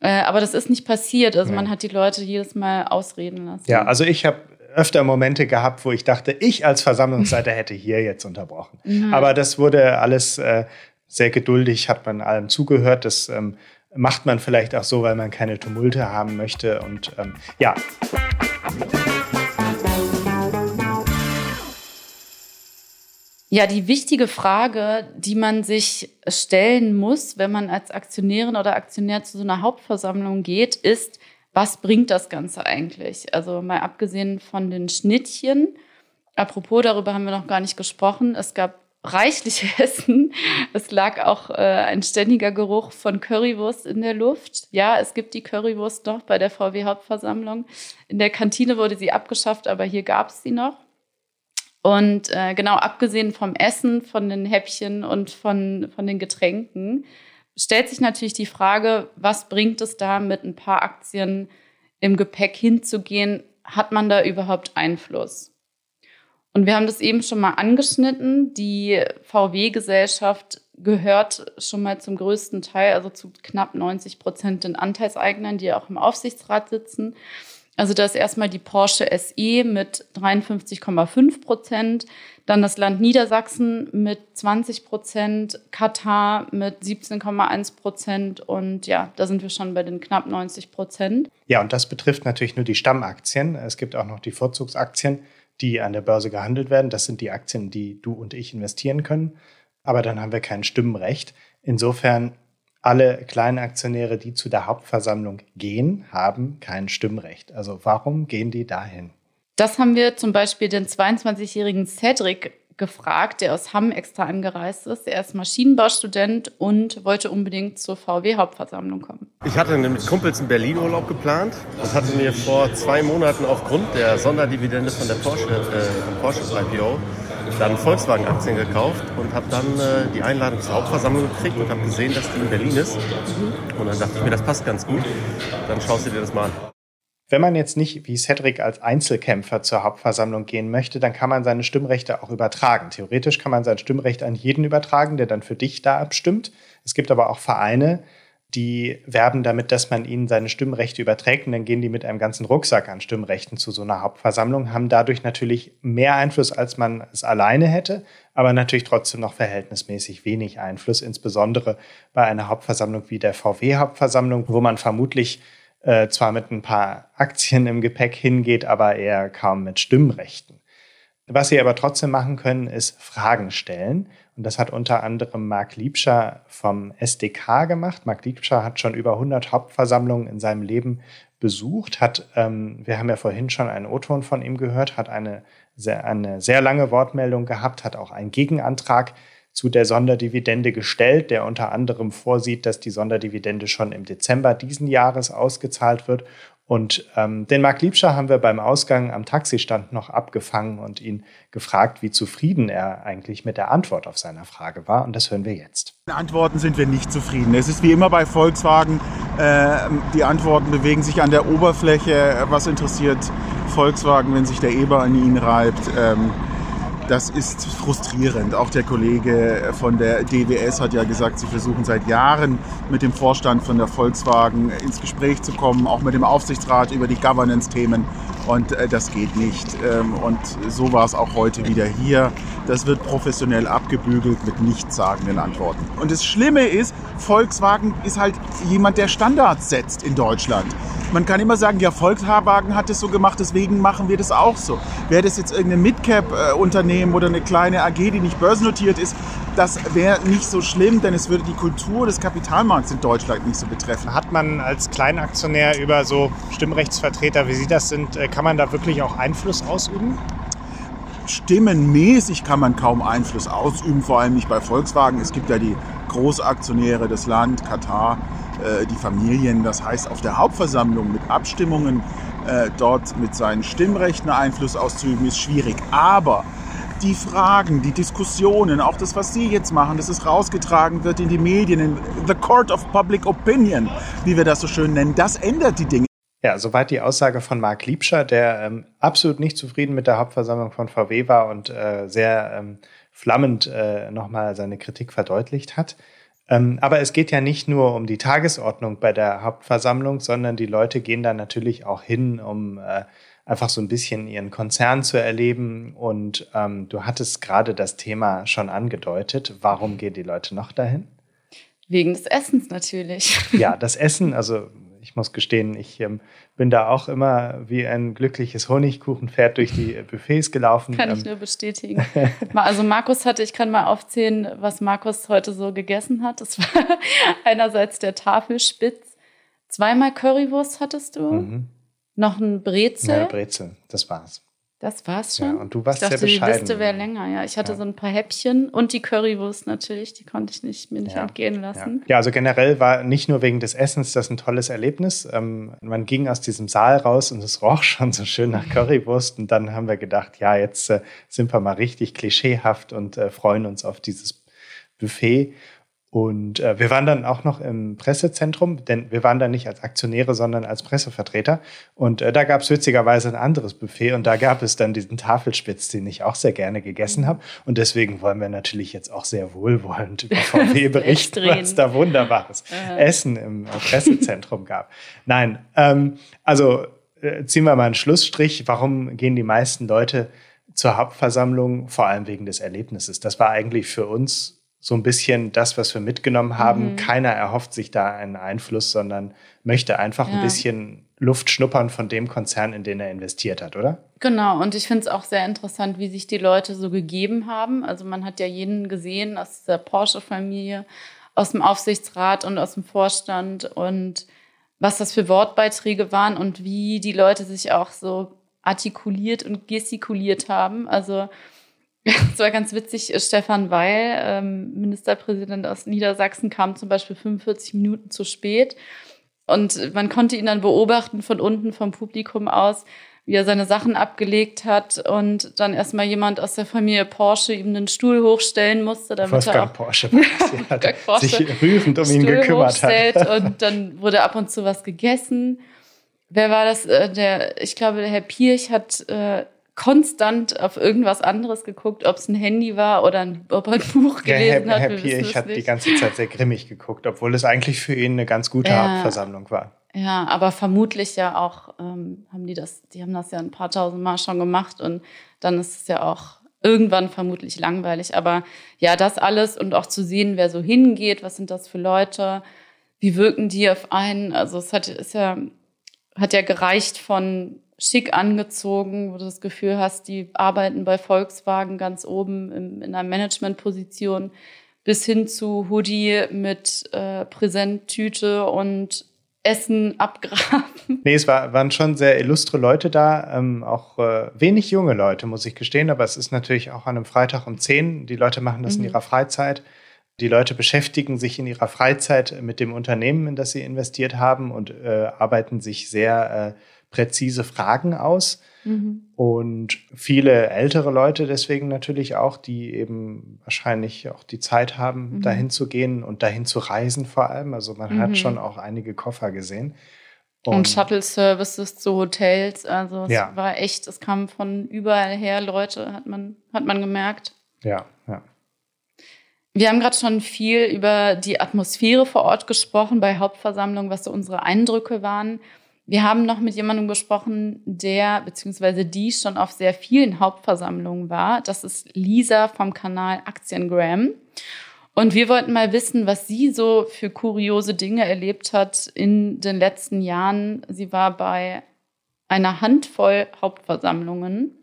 Äh, aber das ist nicht passiert. Also man hat die Leute jedes Mal ausreden lassen. Ja, also ich habe öfter Momente gehabt, wo ich dachte, ich als Versammlungsleiter <laughs> hätte hier jetzt unterbrochen. Mhm. Aber das wurde alles äh, sehr geduldig, hat man allem zugehört. Das ähm, macht man vielleicht auch so, weil man keine Tumulte haben möchte. Und ähm, ja. Ja, die wichtige Frage, die man sich stellen muss, wenn man als Aktionärin oder Aktionär zu so einer Hauptversammlung geht, ist, was bringt das Ganze eigentlich? Also mal abgesehen von den Schnittchen. Apropos, darüber haben wir noch gar nicht gesprochen. Es gab reichlich <laughs> Essen. Es lag auch äh, ein ständiger Geruch von Currywurst in der Luft. Ja, es gibt die Currywurst noch bei der VW-Hauptversammlung. In der Kantine wurde sie abgeschafft, aber hier gab es sie noch. Und äh, genau, abgesehen vom Essen, von den Häppchen und von, von den Getränken, stellt sich natürlich die Frage, was bringt es da, mit ein paar Aktien im Gepäck hinzugehen? Hat man da überhaupt Einfluss? Und wir haben das eben schon mal angeschnitten. Die VW-Gesellschaft gehört schon mal zum größten Teil, also zu knapp 90 Prozent den Anteilseignern, die auch im Aufsichtsrat sitzen. Also da ist erstmal die Porsche SE mit 53,5 Prozent, dann das Land Niedersachsen mit 20 Prozent, Katar mit 17,1 Prozent und ja, da sind wir schon bei den knapp 90 Prozent. Ja, und das betrifft natürlich nur die Stammaktien. Es gibt auch noch die Vorzugsaktien die an der Börse gehandelt werden. Das sind die Aktien, die du und ich investieren können. Aber dann haben wir kein Stimmenrecht. Insofern alle kleinen Aktionäre, die zu der Hauptversammlung gehen, haben kein Stimmrecht. Also warum gehen die dahin? Das haben wir zum Beispiel den 22-jährigen Cedric gefragt, der aus Hamm extra angereist ist. Er ist Maschinenbaustudent und wollte unbedingt zur VW-Hauptversammlung kommen. Ich hatte mit Kumpels in Berlin Urlaub geplant und hatte mir vor zwei Monaten aufgrund der Sonderdividende von der Porsche, äh, Porsche IPO dann Volkswagen-Aktien gekauft und habe dann äh, die Einladung zur Hauptversammlung gekriegt und habe gesehen, dass die in Berlin ist. Und dann dachte ich mir, das passt ganz gut. Dann schaust du dir das mal an. Wenn man jetzt nicht wie Cedric als Einzelkämpfer zur Hauptversammlung gehen möchte, dann kann man seine Stimmrechte auch übertragen. Theoretisch kann man sein Stimmrecht an jeden übertragen, der dann für dich da abstimmt. Es gibt aber auch Vereine, die werben damit, dass man ihnen seine Stimmrechte überträgt und dann gehen die mit einem ganzen Rucksack an Stimmrechten zu so einer Hauptversammlung, haben dadurch natürlich mehr Einfluss, als man es alleine hätte, aber natürlich trotzdem noch verhältnismäßig wenig Einfluss, insbesondere bei einer Hauptversammlung wie der VW-Hauptversammlung, wo man vermutlich äh, zwar mit ein paar Aktien im Gepäck hingeht, aber eher kaum mit Stimmrechten. Was Sie aber trotzdem machen können, ist Fragen stellen. Und das hat unter anderem Marc Liebscher vom SDK gemacht. Marc Liebscher hat schon über 100 Hauptversammlungen in seinem Leben besucht, hat, ähm, wir haben ja vorhin schon einen O-Ton von ihm gehört, hat eine sehr, eine sehr lange Wortmeldung gehabt, hat auch einen Gegenantrag zu der Sonderdividende gestellt, der unter anderem vorsieht, dass die Sonderdividende schon im Dezember diesen Jahres ausgezahlt wird. Und ähm, den Marc Liebscher haben wir beim Ausgang am Taxistand noch abgefangen und ihn gefragt, wie zufrieden er eigentlich mit der Antwort auf seine Frage war. Und das hören wir jetzt. Antworten sind wir nicht zufrieden. Es ist wie immer bei Volkswagen, äh, die Antworten bewegen sich an der Oberfläche. Was interessiert Volkswagen, wenn sich der Eber an ihnen reibt? Ähm, das ist frustrierend. Auch der Kollege von der DWS hat ja gesagt, sie versuchen seit Jahren mit dem Vorstand von der Volkswagen ins Gespräch zu kommen, auch mit dem Aufsichtsrat über die Governance-Themen. Und äh, das geht nicht. Ähm, und so war es auch heute wieder hier. Das wird professionell abgebügelt mit nichtssagenden Antworten. Und das Schlimme ist, Volkswagen ist halt jemand, der Standards setzt in Deutschland. Man kann immer sagen, ja, Volkswagen hat es so gemacht, deswegen machen wir das auch so. Wäre das jetzt irgendein Midcap-Unternehmen oder eine kleine AG, die nicht börsennotiert ist, das wäre nicht so schlimm, denn es würde die Kultur des Kapitalmarkts in Deutschland nicht so betreffen. Hat man als Kleinaktionär über so Stimmrechtsvertreter, wie Sie das sind, äh, kann man da wirklich auch Einfluss ausüben? Stimmenmäßig kann man kaum Einfluss ausüben, vor allem nicht bei Volkswagen. Es gibt ja die Großaktionäre, das Land, Katar, äh, die Familien. Das heißt, auf der Hauptversammlung mit Abstimmungen äh, dort mit seinen Stimmrechten Einfluss auszuüben, ist schwierig. Aber die Fragen, die Diskussionen, auch das, was Sie jetzt machen, dass es rausgetragen wird in die Medien, in the court of public opinion, wie wir das so schön nennen, das ändert die Dinge. Ja, soweit die Aussage von Marc Liebscher, der ähm, absolut nicht zufrieden mit der Hauptversammlung von VW war und äh, sehr ähm, flammend äh, nochmal seine Kritik verdeutlicht hat. Ähm, aber es geht ja nicht nur um die Tagesordnung bei der Hauptversammlung, sondern die Leute gehen da natürlich auch hin, um äh, einfach so ein bisschen ihren Konzern zu erleben. Und ähm, du hattest gerade das Thema schon angedeutet. Warum gehen die Leute noch dahin? Wegen des Essens natürlich. <laughs> Ja, das Essen, also ich muss gestehen, ich ähm, bin da auch immer wie ein glückliches Honigkuchenpferd durch die Buffets gelaufen. Kann ich ähm, nur bestätigen. <laughs> also Markus hatte, ich kann mal aufzählen, was Markus heute so gegessen hat. Das war <laughs> einerseits der Tafelspitz, zweimal Currywurst hattest du, mhm. Noch ein Brezel. Ja, Brezel, das war's. Das war's schon. Ja, und du warst ich dachte, sehr bescheiden. Die Liste wäre länger, ja. Ich hatte ja. so ein paar Häppchen und die Currywurst natürlich, die konnte ich nicht, mir nicht ja. entgehen lassen. Ja. also generell war nicht nur wegen des Essens das ein tolles Erlebnis. Ähm, man ging aus diesem Saal raus und es roch schon so schön nach Currywurst. Und dann haben wir gedacht, ja, jetzt äh, sind wir mal richtig klischeehaft und äh, freuen uns auf dieses Buffet. Und äh, wir waren dann auch noch im Pressezentrum, denn wir waren da nicht als Aktionäre, sondern als Pressevertreter. Und äh, da gab es witzigerweise ein anderes Buffet und da gab es dann diesen Tafelspitz, den ich auch sehr gerne gegessen habe. Und deswegen wollen wir natürlich jetzt auch sehr wohlwollend über VW <laughs> berichten, was da wunderbares Essen im äh, Pressezentrum gab. Nein, ähm, also äh, ziehen wir mal einen Schlussstrich. Warum gehen die meisten Leute zur Hauptversammlung? Vor allem wegen des Erlebnisses. Das war eigentlich für uns so ein bisschen das, was wir mitgenommen haben. Mhm. Keiner erhofft sich da einen Einfluss, sondern möchte einfach ja. ein bisschen Luft schnuppern von dem Konzern, in den er investiert hat, oder? Genau, und ich finde es auch sehr interessant, wie sich die Leute so gegeben haben. Also man hat ja jeden gesehen aus der Porsche-Familie, aus dem Aufsichtsrat und aus dem Vorstand und was das für Wortbeiträge waren und wie die Leute sich auch so artikuliert und gestikuliert haben. Also <laughs> es war ganz witzig, Stefan Weil, ähm, Ministerpräsident aus Niedersachsen, kam zum Beispiel 45 Minuten zu spät. Und man konnte ihn dann beobachten von unten vom Publikum aus, wie er seine Sachen abgelegt hat und dann erstmal jemand aus der Familie Porsche ihm einen Stuhl hochstellen musste, damit Wolfgang er auch Porsche, <laughs> Wolfgang Porsche sich rührend um Stuhl ihn gekümmert hat. <laughs> Und dann wurde ab und zu was gegessen. Wer war das? Äh, der, ich glaube, der Herr Pirch hat äh, konstant auf irgendwas anderes geguckt, ob es ein Handy war oder ein, ob er ein Buch gelesen ja, Herr, hat. Herr Pirch hat die ganze Zeit sehr grimmig geguckt, obwohl es eigentlich für ihn eine ganz gute ja. Hauptversammlung war. Ja, aber vermutlich ja auch ähm, haben die das, die haben das ja ein paar tausend Mal schon gemacht und dann ist es ja auch irgendwann vermutlich langweilig. Aber ja, das alles und auch zu sehen, wer so hingeht, was sind das für Leute, wie wirken die auf einen. Also es hat, ist ja, hat ja gereicht von schick angezogen, wo du das Gefühl hast, die arbeiten bei Volkswagen ganz oben in, in einer Managementposition, bis hin zu Hoodie mit äh, Präsenttüte und Essen abgraben. Nee, es war, waren schon sehr illustre Leute da, ähm, auch äh, wenig junge Leute, muss ich gestehen, aber es ist natürlich auch an einem Freitag um 10. Die Leute machen das mhm. in ihrer Freizeit. Die Leute beschäftigen sich in ihrer Freizeit mit dem Unternehmen, in das sie investiert haben und äh, arbeiten sich sehr äh, präzise Fragen aus. Mhm. Und viele ältere Leute deswegen natürlich auch, die eben wahrscheinlich auch die Zeit haben, mhm. dahin zu gehen und dahin zu reisen vor allem. Also man mhm. hat schon auch einige Koffer gesehen. Und, und Shuttle-Services zu Hotels. Also es ja. war echt, es kamen von überall her Leute, hat man, hat man gemerkt. Ja, ja. Wir haben gerade schon viel über die Atmosphäre vor Ort gesprochen bei Hauptversammlungen, was so unsere Eindrücke waren. Wir haben noch mit jemandem gesprochen, der bzw. die schon auf sehr vielen Hauptversammlungen war. Das ist Lisa vom Kanal Aktiengram. Und wir wollten mal wissen, was sie so für kuriose Dinge erlebt hat in den letzten Jahren. Sie war bei einer Handvoll Hauptversammlungen.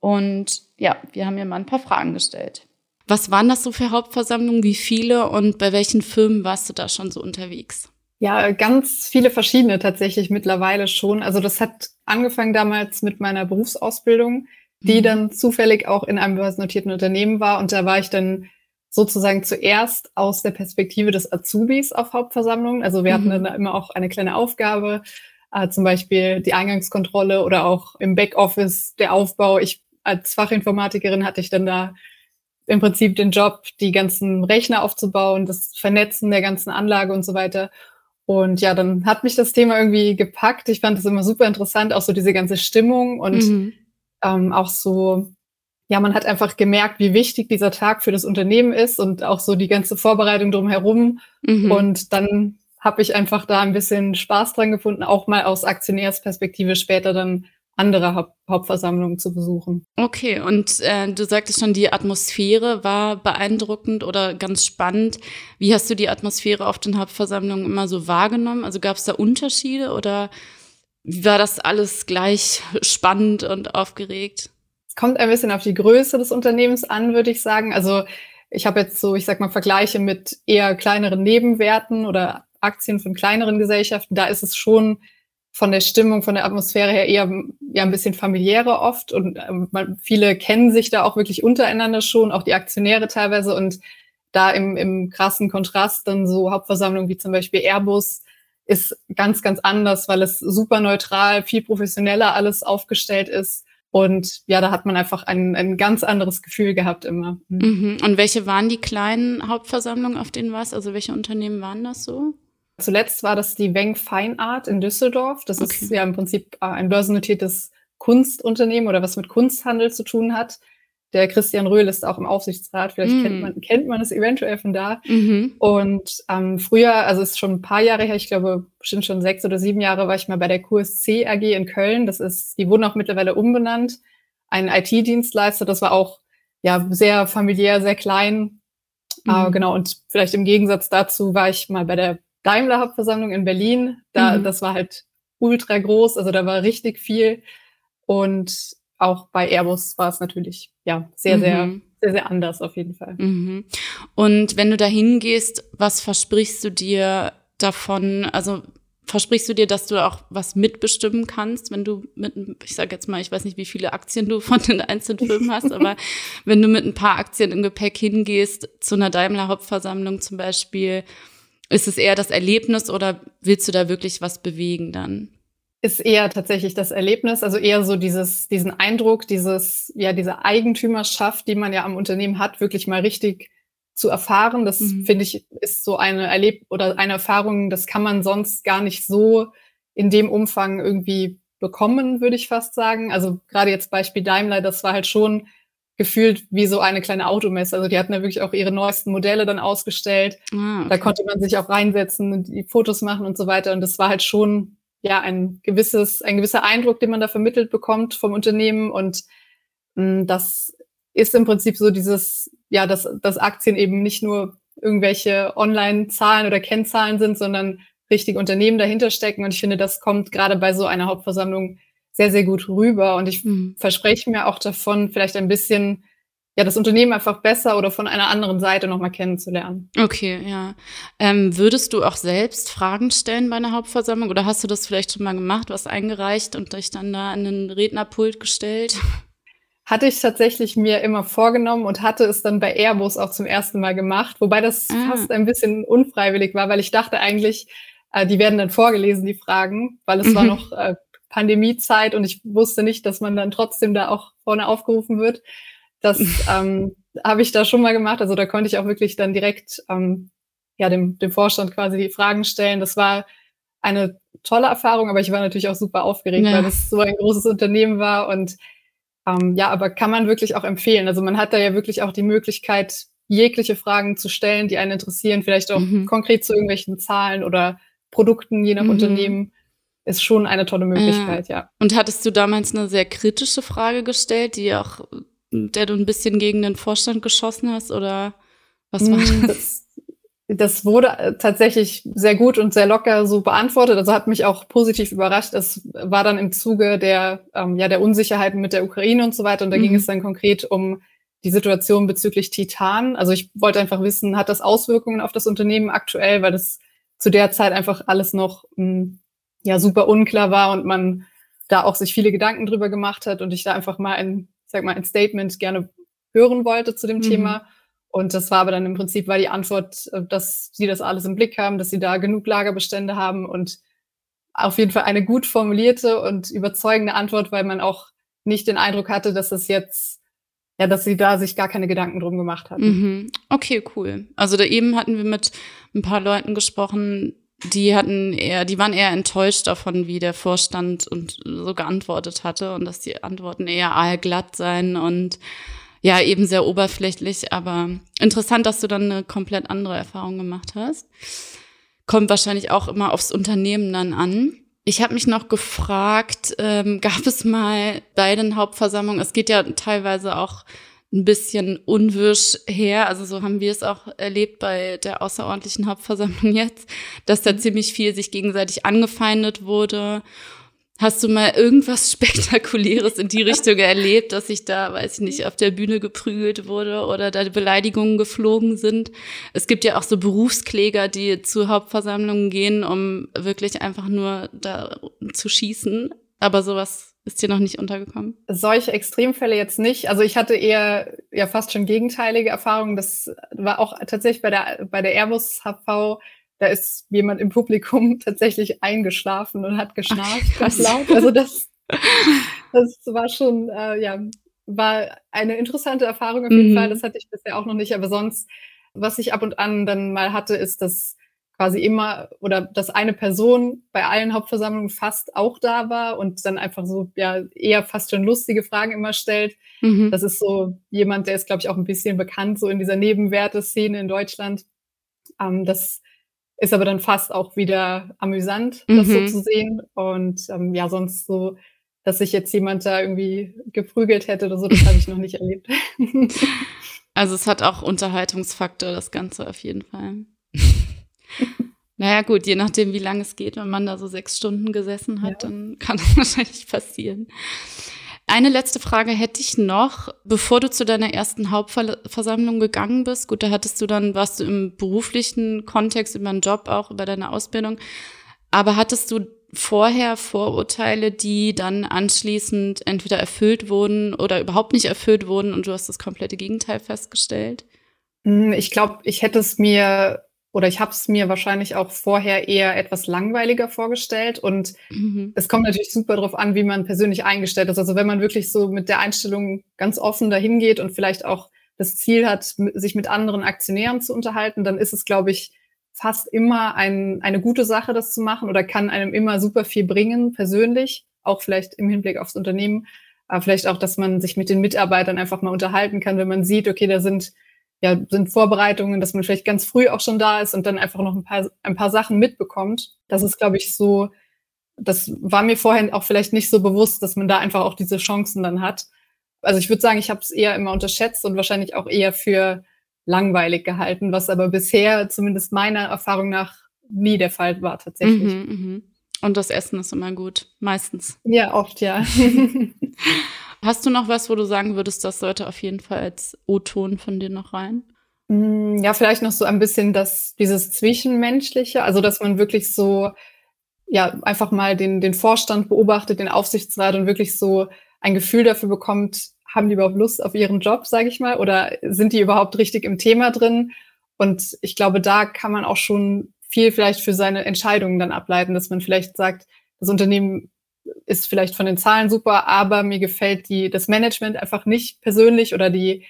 Und ja, wir haben ihr mal ein paar Fragen gestellt. Was waren das so für Hauptversammlungen? Wie viele? Und bei welchen Firmen warst du da schon so unterwegs? Ja, ganz viele verschiedene tatsächlich mittlerweile schon. Also das hat angefangen damals mit meiner Berufsausbildung, die mhm. dann zufällig auch in einem börsennotierten Unternehmen war. Und da war ich dann sozusagen zuerst aus der Perspektive des Azubis auf Hauptversammlungen. Also wir mhm. hatten dann immer auch eine kleine Aufgabe, äh, zum Beispiel die Eingangskontrolle oder auch im Backoffice der Aufbau. Ich als Fachinformatikerin hatte ich dann da im Prinzip den Job, die ganzen Rechner aufzubauen, das Vernetzen der ganzen Anlage und so weiter. Und ja, dann hat mich das Thema irgendwie gepackt. Ich fand es immer super interessant, auch so diese ganze Stimmung und mhm. ähm, auch so, ja, man hat einfach gemerkt, wie wichtig dieser Tag für das Unternehmen ist und auch so die ganze Vorbereitung drumherum. Mhm. Und dann habe ich einfach da ein bisschen Spaß dran gefunden, auch mal aus Aktionärsperspektive später dann andere Haupt Hauptversammlungen zu besuchen. Okay, und äh, du sagtest schon, die Atmosphäre war beeindruckend oder ganz spannend. Wie hast du die Atmosphäre auf den Hauptversammlungen immer so wahrgenommen? Also gab es da Unterschiede oder war das alles gleich spannend und aufgeregt? Es kommt ein bisschen auf die Größe des Unternehmens an, würde ich sagen. Also ich habe jetzt so, ich sag mal, Vergleiche mit eher kleineren Nebenwerten oder Aktien von kleineren Gesellschaften. Da ist es schon von der Stimmung, von der Atmosphäre her eher ja ein bisschen familiärer oft und ähm, man, viele kennen sich da auch wirklich untereinander schon, auch die Aktionäre teilweise und da im, im krassen Kontrast dann so Hauptversammlungen wie zum Beispiel Airbus ist ganz, ganz anders, weil es super neutral, viel professioneller alles aufgestellt ist. Und ja, da hat man einfach ein, ein ganz anderes Gefühl gehabt immer. Mhm. Und welche waren die kleinen Hauptversammlungen, auf denen warst? Also welche Unternehmen waren das so? Zuletzt war das die Weng Fine Art in Düsseldorf. Das okay. ist ja im Prinzip äh, ein börsennotiertes Kunstunternehmen oder was mit Kunsthandel zu tun hat. Der Christian Röhl ist auch im Aufsichtsrat. Vielleicht mm. kennt, man, kennt man es eventuell von da. Mhm. Und ähm, früher, also es ist schon ein paar Jahre her, ich glaube bestimmt schon sechs oder sieben Jahre, war ich mal bei der QSC AG in Köln. Das ist, die wurden auch mittlerweile umbenannt. Ein IT-Dienstleister. Das war auch ja sehr familiär, sehr klein. Mhm. Äh, genau. Und vielleicht im Gegensatz dazu war ich mal bei der Daimler Hauptversammlung in Berlin. Da, mhm. das war halt ultra groß, also da war richtig viel. Und auch bei Airbus war es natürlich ja sehr, mhm. sehr, sehr, sehr anders auf jeden Fall. Mhm. Und wenn du da hingehst, was versprichst du dir davon? Also versprichst du dir, dass du auch was mitbestimmen kannst, wenn du mit, ich sage jetzt mal, ich weiß nicht, wie viele Aktien du von den einzelnen Firmen <laughs> hast, aber wenn du mit ein paar Aktien im Gepäck hingehst, zu einer Daimler-Hauptversammlung zum Beispiel, ist es eher das Erlebnis oder willst du da wirklich was bewegen dann? Ist eher tatsächlich das Erlebnis, also eher so dieses, diesen Eindruck, dieses, ja, diese Eigentümerschaft, die man ja am Unternehmen hat, wirklich mal richtig zu erfahren. Das mhm. finde ich ist so eine Erleb oder eine Erfahrung, das kann man sonst gar nicht so in dem Umfang irgendwie bekommen, würde ich fast sagen. Also gerade jetzt Beispiel Daimler, das war halt schon gefühlt wie so eine kleine Automesse. Also die hatten ja wirklich auch ihre neuesten Modelle dann ausgestellt. Ah, okay. Da konnte man sich auch reinsetzen und die Fotos machen und so weiter. Und das war halt schon ja ein gewisses, ein gewisser Eindruck, den man da vermittelt bekommt vom Unternehmen. Und mh, hm, das ist im Prinzip so dieses, ja, dass, dass Aktien eben nicht nur irgendwelche Online-Zahlen oder Kennzahlen sind, sondern richtige Unternehmen dahinter stecken. Und ich finde, das kommt gerade bei so einer Hauptversammlung sehr, sehr gut rüber. Und ich mhm. verspreche mir auch davon, vielleicht ein bisschen ja, das Unternehmen einfach besser oder von einer anderen Seite nochmal kennenzulernen. Okay, ja. Ähm, würdest du auch selbst Fragen stellen bei einer Hauptversammlung oder hast du das vielleicht schon mal gemacht, was eingereicht und dich dann da an den Rednerpult gestellt? Hatte ich tatsächlich mir immer vorgenommen und hatte es dann bei Airbus auch zum ersten Mal gemacht, wobei das ah. fast ein bisschen unfreiwillig war, weil ich dachte eigentlich, äh, die werden dann vorgelesen, die Fragen, weil es mhm. war noch äh, Pandemiezeit und ich wusste nicht, dass man dann trotzdem da auch vorne aufgerufen wird. Das <laughs> ähm, habe ich da schon mal gemacht. Also da konnte ich auch wirklich dann direkt ähm, ja dem, dem Vorstand quasi die Fragen stellen. Das war eine tolle Erfahrung, aber ich war natürlich auch super aufgeregt, ja. weil das so ein großes Unternehmen war und ähm, ja, aber kann man wirklich auch empfehlen. Also man hat da ja wirklich auch die Möglichkeit, jegliche Fragen zu stellen, die einen interessieren, vielleicht auch mhm. konkret zu irgendwelchen Zahlen oder Produkten, je nach mhm. Unternehmen ist schon eine tolle Möglichkeit, ja. Und hattest du damals eine sehr kritische Frage gestellt, die auch, der du ein bisschen gegen den Vorstand geschossen hast oder was war mm, das? Das wurde äh, tatsächlich sehr gut und sehr locker so beantwortet. Also hat mich auch positiv überrascht. Es war dann im Zuge der, ähm, ja, der Unsicherheiten mit der Ukraine und so weiter. Und da mhm. ging es dann konkret um die Situation bezüglich Titan. Also ich wollte einfach wissen, hat das Auswirkungen auf das Unternehmen aktuell, weil das zu der Zeit einfach alles noch mh, mm, ja super unklar war und man da auch sich viele Gedanken drüber gemacht hat und ich da einfach mal ein, sag mal, ein Statement gerne hören wollte zu dem mhm. Thema. Und das war aber dann im Prinzip war die Antwort, äh, dass sie das alles im Blick haben, dass sie da genug Lagerbestände haben und auf jeden Fall eine gut formulierte und überzeugende Antwort, weil man auch nicht den Eindruck hatte, dass es jetzt, ja, dass sie da sich gar keine Gedanken drum gemacht hatten. Mhm. Okay, cool. Also da eben hatten wir mit ein paar Leuten gesprochen, die hatten eher, die waren eher enttäuscht davon, wie der Vorstand und so geantwortet hatte und dass die Antworten eher aalglatt seien und ja, eben sehr oberflächlich, aber interessant, dass du dann eine komplett andere Erfahrung gemacht hast. Kommt wahrscheinlich auch immer aufs Unternehmen dann an. Ich habe mich noch gefragt, ähm, gab es mal bei den Hauptversammlungen, es geht ja teilweise auch ein bisschen unwirsch her. Also so haben wir es auch erlebt bei der außerordentlichen Hauptversammlung jetzt, dass da mhm. ziemlich viel sich gegenseitig angefeindet wurde. Hast du mal irgendwas <laughs> Spektakuläres in die Richtung erlebt, dass sich da, weiß ich nicht, auf der Bühne geprügelt wurde oder da Beleidigungen geflogen sind? Es gibt ja auch so Berufskläger, die zu Hauptversammlungen gehen, um wirklich einfach nur da zu schießen. Aber sowas ist dir noch nicht untergekommen? Solche Extremfälle jetzt nicht. Also ich hatte eher ja fast schon gegenteilige Erfahrungen. Das war auch tatsächlich bei der bei der Airbus HV. Da ist jemand im Publikum <laughs> tatsächlich eingeschlafen und hat geschnarcht ganz laut. Also das, <laughs> das war schon äh, ja war eine interessante Erfahrung auf jeden mhm. Fall. Das hatte ich bisher auch noch nicht. Aber sonst, was ich ab und an dann mal hatte, ist, dass quasi immer oder dass eine Person bei allen Hauptversammlungen fast auch da war und dann einfach so ja eher fast schon lustige Fragen immer stellt. Mhm. Das ist so jemand, der ist glaube ich auch ein bisschen bekannt so in dieser Nebenwerte-Szene in Deutschland. Ähm, das ist aber dann fast auch wieder amüsant, das mhm. so zu sehen. Und ähm, ja, sonst so, dass sich jetzt jemand da irgendwie geprügelt hätte oder so, das habe ich noch nicht erlebt. <laughs> Also es hat auch Unterhaltungsfaktor, das Ganze auf jeden Fall. Naja, gut, je nachdem, wie lange es geht, wenn man da so sechs Stunden gesessen hat, ja. dann <laughs> kann das wahrscheinlich passieren. Eine letzte Frage hätte ich noch, bevor du zu deiner ersten Hauptversammlung gegangen bist. Gut, da hattest du dann, warst du im beruflichen Kontext über einen Job auch, über deine Ausbildung. Aber hattest du vorher Vorurteile, die dann anschließend entweder erfüllt wurden oder überhaupt nicht erfüllt wurden und du hast das komplette Gegenteil festgestellt? Hm, ich glaube, ich hätte es mir oder ich habe es mir wahrscheinlich auch vorher eher etwas langweiliger vorgestellt. Und mhm. es kommt natürlich super darauf an, wie man persönlich eingestellt ist. Also wenn man wirklich so mit der Einstellung ganz offen dahin geht und vielleicht auch das Ziel hat, sich mit anderen Aktionären zu unterhalten, dann ist es, glaube ich, fast immer ein, eine gute Sache, das zu machen oder kann einem immer super viel bringen, persönlich, auch vielleicht im Hinblick aufs Unternehmen, aber vielleicht auch, dass man sich mit den Mitarbeitern einfach mal unterhalten kann, wenn man sieht, okay, da sind ja, sind Vorbereitungen, dass man vielleicht ganz früh auch schon da ist und dann einfach noch ein paar, ein paar Sachen mitbekommt. Das ist, glaube ich, so, das war mir vorher auch vielleicht nicht so bewusst, dass man da einfach auch diese Chancen dann hat. Also ich würde sagen, ich habe es eher immer unterschätzt und wahrscheinlich auch eher für langweilig gehalten, was aber bisher zumindest meiner Erfahrung nach nie der Fall war tatsächlich. Mhm, mh. Und das Essen ist immer gut, meistens. Ja, oft, ja. <laughs> <laughs> Hast du noch was, wo du sagen würdest, das sollte auf jeden Fall als O-Ton von dir noch rein? Mm, ja, vielleicht noch so ein bisschen das, dieses Zwischenmenschliche, also dass man wirklich so, ja, einfach mal den, den Vorstand beobachtet, den Aufsichtsrat und wirklich so ein Gefühl dafür bekommt, haben die überhaupt Lust auf ihren Job, sage ich mal, oder sind die überhaupt richtig im Thema drin? Und ich glaube, da kann man auch schon viel vielleicht für seine Entscheidungen dann ableiten, dass man vielleicht sagt, das Unternehmen ist vielleicht von den Zahlen super, aber mir gefällt die, das Management einfach nicht persönlich oder die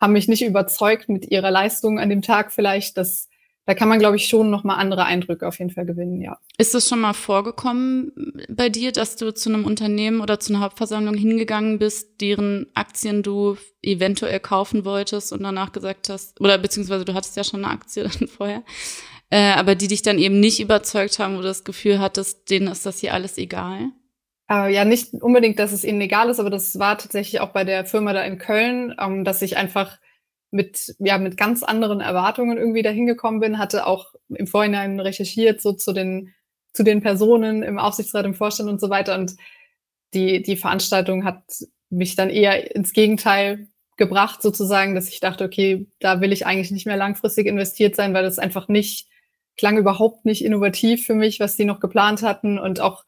haben mich nicht überzeugt mit ihrer Leistung an dem Tag vielleicht. Das, da kann man, glaube ich, schon nochmal andere Eindrücke auf jeden Fall gewinnen, ja. Ist es schon mal vorgekommen bei dir, dass du zu einem Unternehmen oder zu einer Hauptversammlung hingegangen bist, deren Aktien du eventuell kaufen wolltest und danach gesagt hast, oder beziehungsweise du hattest ja schon eine Aktie <laughs> dann vorher, äh, aber die dich dann eben nicht überzeugt haben, wo du das Gefühl hattest, denen ist das hier alles egal? Äh, ja, nicht unbedingt, dass es ihnen egal ist, aber das war tatsächlich auch bei der Firma da in Köln, ähm, dass ich einfach mit, ja, mit ganz anderen Erwartungen irgendwie dahin gekommen bin, hatte auch im Vorhinein recherchiert, so zu den, zu den Personen im Aufsichtsrat, im Vorstand und so weiter. Und die, die Veranstaltung hat mich dann eher ins Gegenteil gebracht, sozusagen, dass ich dachte, okay, da will ich eigentlich nicht mehr langfristig investiert sein, weil das einfach nicht, klang überhaupt nicht innovativ für mich, was die noch geplant hatten und auch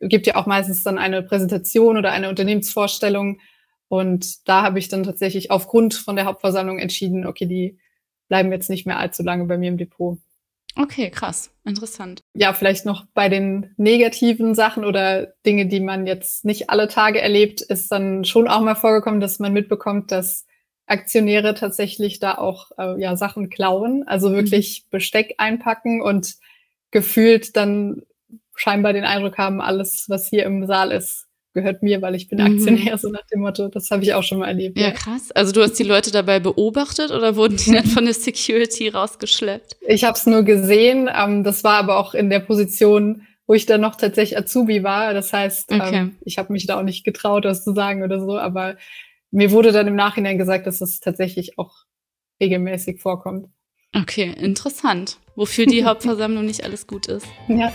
gibt ja auch meistens dann eine Präsentation oder eine Unternehmensvorstellung. Und da habe ich dann tatsächlich aufgrund von der Hauptversammlung entschieden, okay, die bleiben jetzt nicht mehr allzu lange bei mir im Depot. Okay, krass, interessant. Ja, vielleicht noch bei den negativen Sachen oder Dinge, die man jetzt nicht alle Tage erlebt, ist dann schon auch mal vorgekommen, dass man mitbekommt, dass Aktionäre tatsächlich da auch äh, ja Sachen klauen, also wirklich mhm. Besteck einpacken und gefühlt dann scheinbar den Eindruck haben, alles, was hier im Saal ist, gehört mir, weil ich bin mhm. Aktionär, so nach dem Motto. Das habe ich auch schon mal erlebt. Ja, ja, krass. Also du hast die Leute dabei beobachtet oder wurden die dann <laughs> von der Security rausgeschleppt? Ich habe es nur gesehen. Ähm, das war aber auch in der Position, wo ich dann noch tatsächlich Azubi war. Das heißt, ähm, okay. ähm, ich habe mich da auch nicht getraut, was zu sagen oder so. Aber mir wurde dann im Nachhinein gesagt, dass es tatsächlich auch regelmäßig vorkommt. Okay, interessant. Wofür die <laughs> Hauptversammlung nicht alles gut ist. Ja.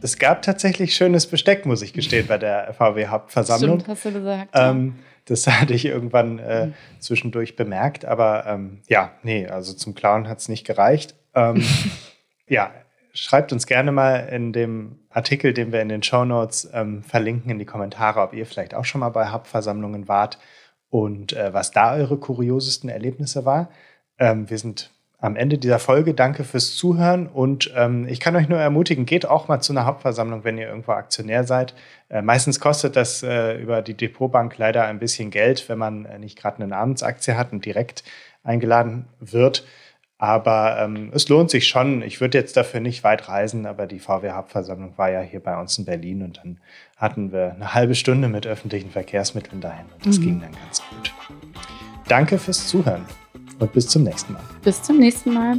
Es gab tatsächlich schönes Besteck, muss ich gestehen, bei der VW-Hauptversammlung. Stimmt, hast du gesagt. Ähm, das <laughs> hatte ich irgendwann äh, zwischendurch bemerkt, aber ähm, ja, nee, also zum Klauen hat es nicht gereicht. Ähm, <laughs> ja, schreibt uns gerne mal in dem Artikel, den wir in den Show Notes ähm, verlinken, in die Kommentare, ob ihr vielleicht auch schon mal bei Hubversammlungen wart und äh, was da eure kuriosesten Erlebnisse war. Ähm, wir sind am Ende dieser Folge. Danke fürs Zuhören und ähm, ich kann euch nur ermutigen, geht auch mal zu einer Hauptversammlung, wenn ihr irgendwo Aktionär seid. Äh, meistens kostet das äh, über die Depotbank leider ein bisschen Geld, wenn man äh, nicht gerade eine Namensaktie hat und direkt eingeladen wird. Aber ähm, es lohnt sich schon. Ich würde jetzt dafür nicht weit reisen, aber die VW-Hauptversammlung war ja hier bei uns in Berlin und dann hatten wir eine halbe Stunde mit öffentlichen Verkehrsmitteln dahin und das mhm. ging dann ganz gut. Danke fürs Zuhören und bis zum nächsten Mal. Bis zum nächsten Mal.